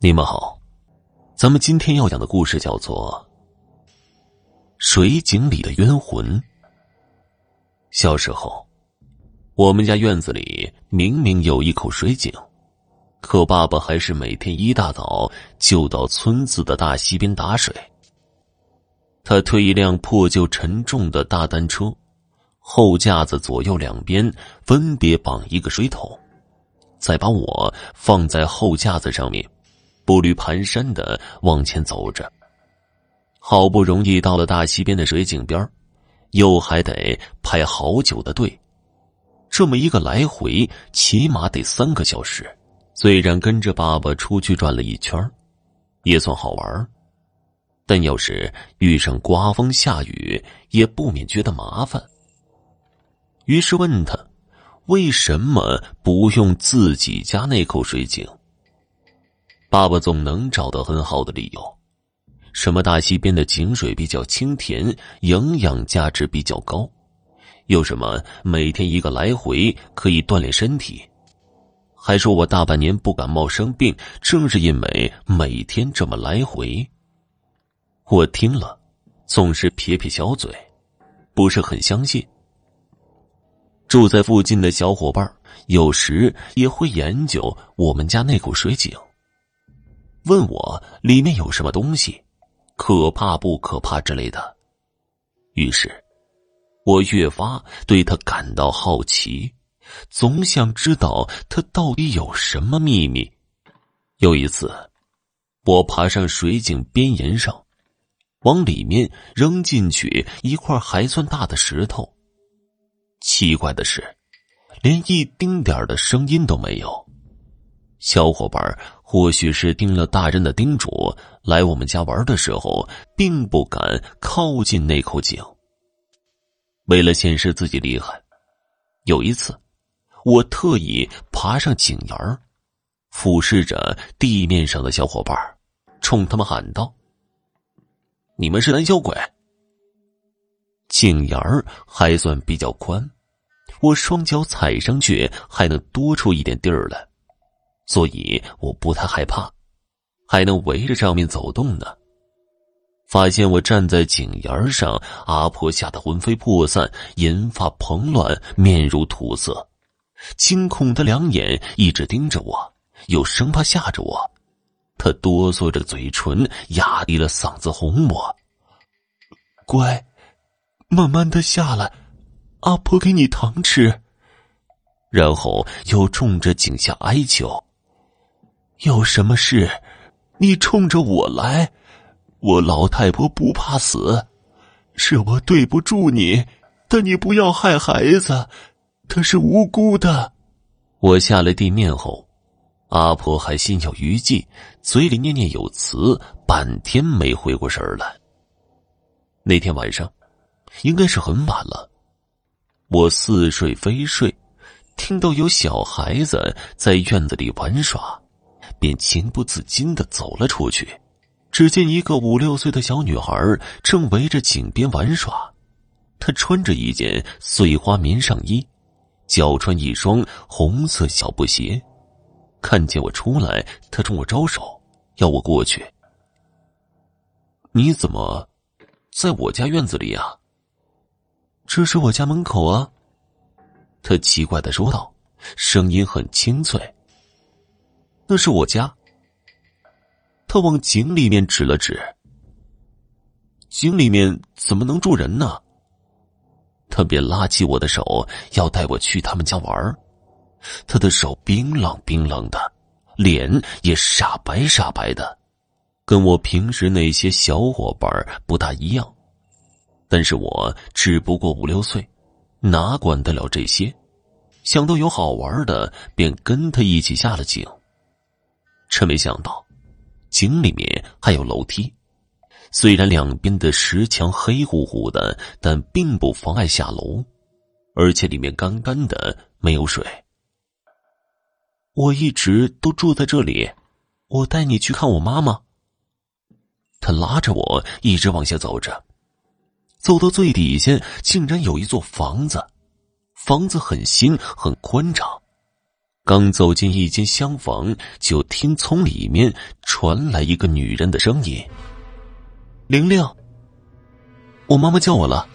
你们好，咱们今天要讲的故事叫做《水井里的冤魂》。小时候，我们家院子里明明有一口水井，可爸爸还是每天一大早就到村子的大溪边打水。他推一辆破旧沉重的大单车，后架子左右两边分别绑一个水桶，再把我放在后架子上面。步履蹒跚的往前走着，好不容易到了大溪边的水井边又还得排好久的队。这么一个来回，起码得三个小时。虽然跟着爸爸出去转了一圈也算好玩但要是遇上刮风下雨，也不免觉得麻烦。于是问他，为什么不用自己家那口水井？爸爸总能找到很好的理由，什么大溪边的井水比较清甜，营养价值比较高，又什么每天一个来回可以锻炼身体，还说我大半年不感冒生病，正是因为每天这么来回。我听了，总是撇撇小嘴，不是很相信。住在附近的小伙伴有时也会研究我们家那口水井。问我里面有什么东西，可怕不可怕之类的。于是，我越发对他感到好奇，总想知道他到底有什么秘密。有一次，我爬上水井边沿上，往里面扔进去一块还算大的石头。奇怪的是，连一丁点的声音都没有。小伙伴或许是听了大人的叮嘱，来我们家玩的时候，并不敢靠近那口井。为了显示自己厉害，有一次，我特意爬上井沿儿，俯视着地面上的小伙伴，冲他们喊道：“你们是胆小鬼！”井沿儿还算比较宽，我双脚踩上去还能多出一点地儿来。所以我不太害怕，还能围着上面走动呢。发现我站在井沿上，阿婆吓得魂飞魄散，银发蓬乱，面如土色，惊恐的两眼一直盯着我，又生怕吓着我。她哆嗦着嘴唇，压低了嗓子哄我：“乖，慢慢的下来，阿婆给你糖吃。”然后又冲着井下哀求。有什么事，你冲着我来。我老太婆不怕死，是我对不住你，但你不要害孩子，他是无辜的。我下了地面后，阿婆还心有余悸，嘴里念念有词，半天没回过神来。那天晚上，应该是很晚了，我似睡非睡，听到有小孩子在院子里玩耍。便情不自禁的走了出去，只见一个五六岁的小女孩正围着井边玩耍，她穿着一件碎花棉上衣，脚穿一双红色小布鞋。看见我出来，她冲我招手，要我过去。你怎么在我家院子里啊？这是我家门口啊。他奇怪的说道，声音很清脆。那是我家。他往井里面指了指。井里面怎么能住人呢？他便拉起我的手，要带我去他们家玩他的手冰冷冰冷的，脸也煞白煞白的，跟我平时那些小伙伴不大一样。但是我只不过五六岁，哪管得了这些？想到有好玩的，便跟他一起下了井。真没想到，井里面还有楼梯。虽然两边的石墙黑乎乎的，但并不妨碍下楼，而且里面干干的，没有水。我一直都住在这里，我带你去看我妈妈。他拉着我一直往下走着，走到最底下，竟然有一座房子，房子很新很宽敞。刚走进一间厢房，就听从里面传来一个女人的声音：“玲玲，我妈妈叫我了。”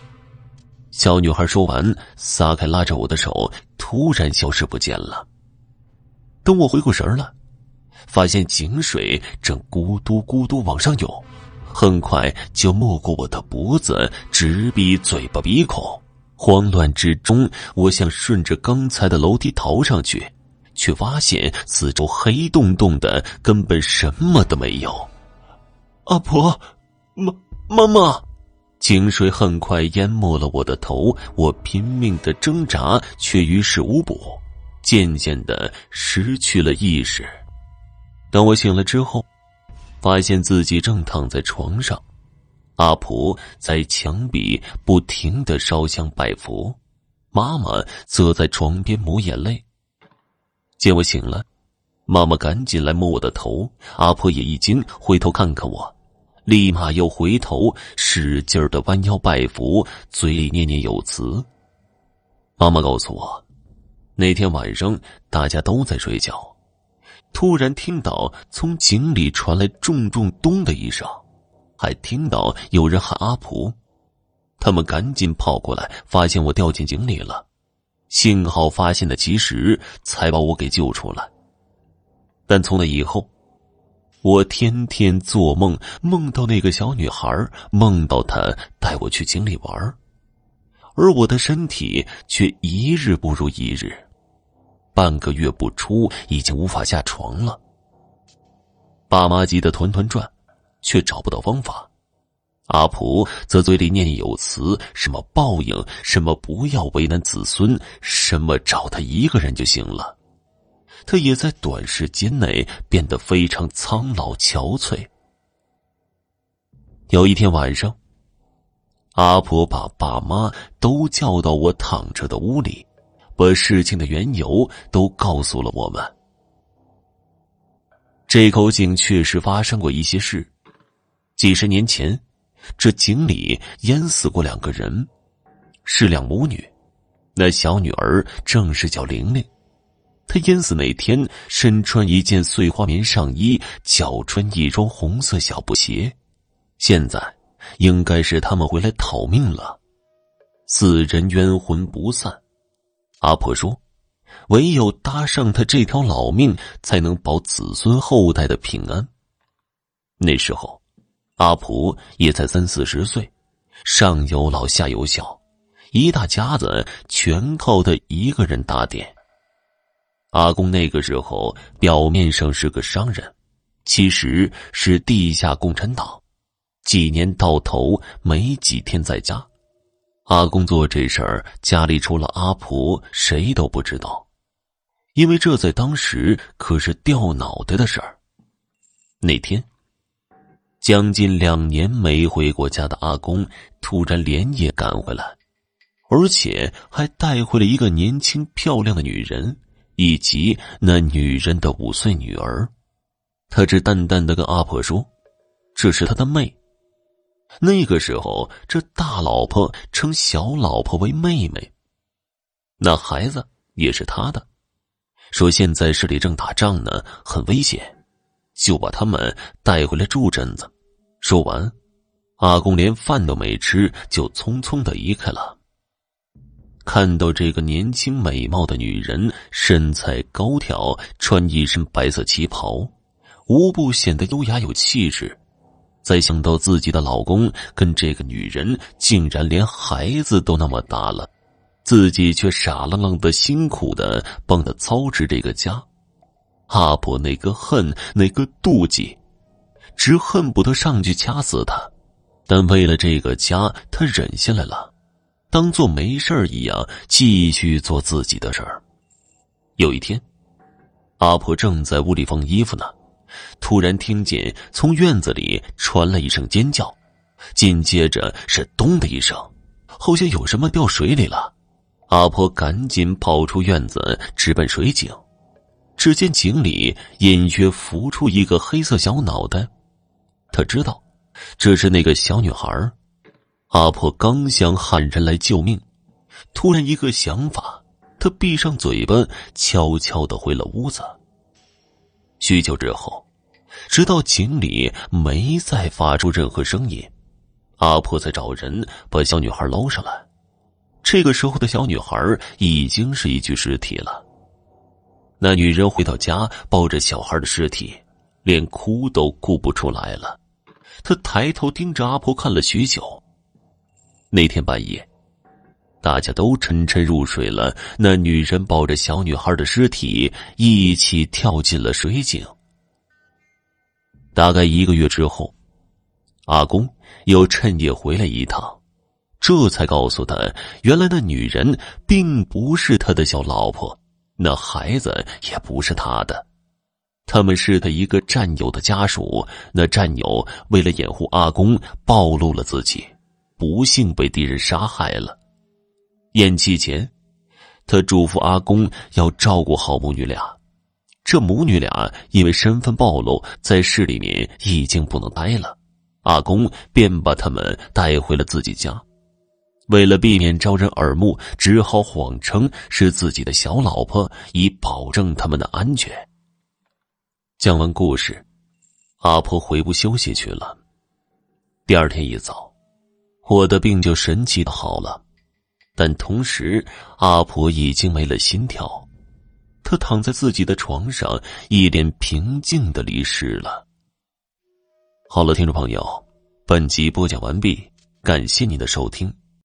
小女孩说完，撒开拉着我的手，突然消失不见了。等我回过神来，发现井水正咕嘟咕嘟往上涌，很快就没过我的脖子，直逼嘴巴鼻孔。慌乱之中，我想顺着刚才的楼梯逃上去。却发现四周黑洞洞的，根本什么都没有。阿婆，妈，妈妈，井水很快淹没了我的头，我拼命的挣扎，却于事无补，渐渐的失去了意识。当我醒了之后，发现自己正躺在床上，阿婆在墙壁不停的烧香拜佛，妈妈则在床边抹眼泪。见我醒了，妈妈赶紧来摸我的头，阿婆也一惊，回头看看我，立马又回头使劲的弯腰拜佛，嘴里念念有词。妈妈告诉我，那天晚上大家都在睡觉，突然听到从井里传来重重咚的一声，还听到有人喊阿婆，他们赶紧跑过来，发现我掉进井里了。幸好发现的及时，才把我给救出来。但从那以后，我天天做梦，梦到那个小女孩，梦到她带我去井里玩，而我的身体却一日不如一日，半个月不出，已经无法下床了。爸妈急得团团转，却找不到方法。阿普则嘴里念念有词，什么报应，什么不要为难子孙，什么找他一个人就行了。他也在短时间内变得非常苍老憔悴。有一天晚上，阿婆把爸妈都叫到我躺着的屋里，把事情的缘由都告诉了我们。这口井确实发生过一些事，几十年前。这井里淹死过两个人，是两母女。那小女儿正是叫玲玲。她淹死那天身穿一件碎花棉上衣，脚穿一双红色小布鞋。现在应该是他们回来讨命了。四人冤魂不散。阿婆说：“唯有搭上他这条老命，才能保子孙后代的平安。”那时候。阿婆也才三四十岁，上有老下有小，一大家子全靠他一个人打点。阿公那个时候表面上是个商人，其实是地下共产党，几年到头没几天在家。阿公做这事儿，家里除了阿婆谁都不知道，因为这在当时可是掉脑袋的事儿。那天。将近两年没回过家的阿公，突然连夜赶回来，而且还带回了一个年轻漂亮的女人，以及那女人的五岁女儿。他只淡淡的跟阿婆说：“这是他的妹。”那个时候，这大老婆称小老婆为妹妹，那孩子也是他的。说现在市里正打仗呢，很危险。就把他们带回来住阵子。说完，阿公连饭都没吃，就匆匆的离开了。看到这个年轻美貌的女人，身材高挑，穿一身白色旗袍，无不显得优雅有气质。再想到自己的老公跟这个女人竟然连孩子都那么大了，自己却傻愣愣的辛苦的帮他操持这个家。阿婆那个恨，那个妒忌，直恨不得上去掐死他。但为了这个家，他忍下来了，当做没事一样，继续做自己的事儿。有一天，阿婆正在屋里放衣服呢，突然听见从院子里传来一声尖叫，紧接着是“咚”的一声，好像有什么掉水里了。阿婆赶紧跑出院子，直奔水井。只见井里隐约浮出一个黑色小脑袋，他知道这是那个小女孩。阿婆刚想喊人来救命，突然一个想法，他闭上嘴巴，悄悄的回了屋子。许久之后，直到井里没再发出任何声音，阿婆才找人把小女孩捞上来。这个时候的小女孩已经是一具尸体了。那女人回到家，抱着小孩的尸体，连哭都哭不出来了。她抬头盯着阿婆看了许久。那天半夜，大家都沉沉入睡了。那女人抱着小女孩的尸体一起跳进了水井。大概一个月之后，阿公又趁夜回来一趟，这才告诉他，原来那女人并不是他的小老婆，那孩子也不是他的，他们是他一个战友的家属。那战友为了掩护阿公，暴露了自己。不幸被敌人杀害了。咽气前，他嘱咐阿公要照顾好母女俩。这母女俩因为身份暴露，在市里面已经不能待了。阿公便把他们带回了自己家。为了避免招人耳目，只好谎称是自己的小老婆，以保证他们的安全。讲完故事，阿婆回屋休息去了。第二天一早。我的病就神奇的好了，但同时阿婆已经没了心跳，她躺在自己的床上，一脸平静的离世了。好了，听众朋友，本集播讲完毕，感谢您的收听。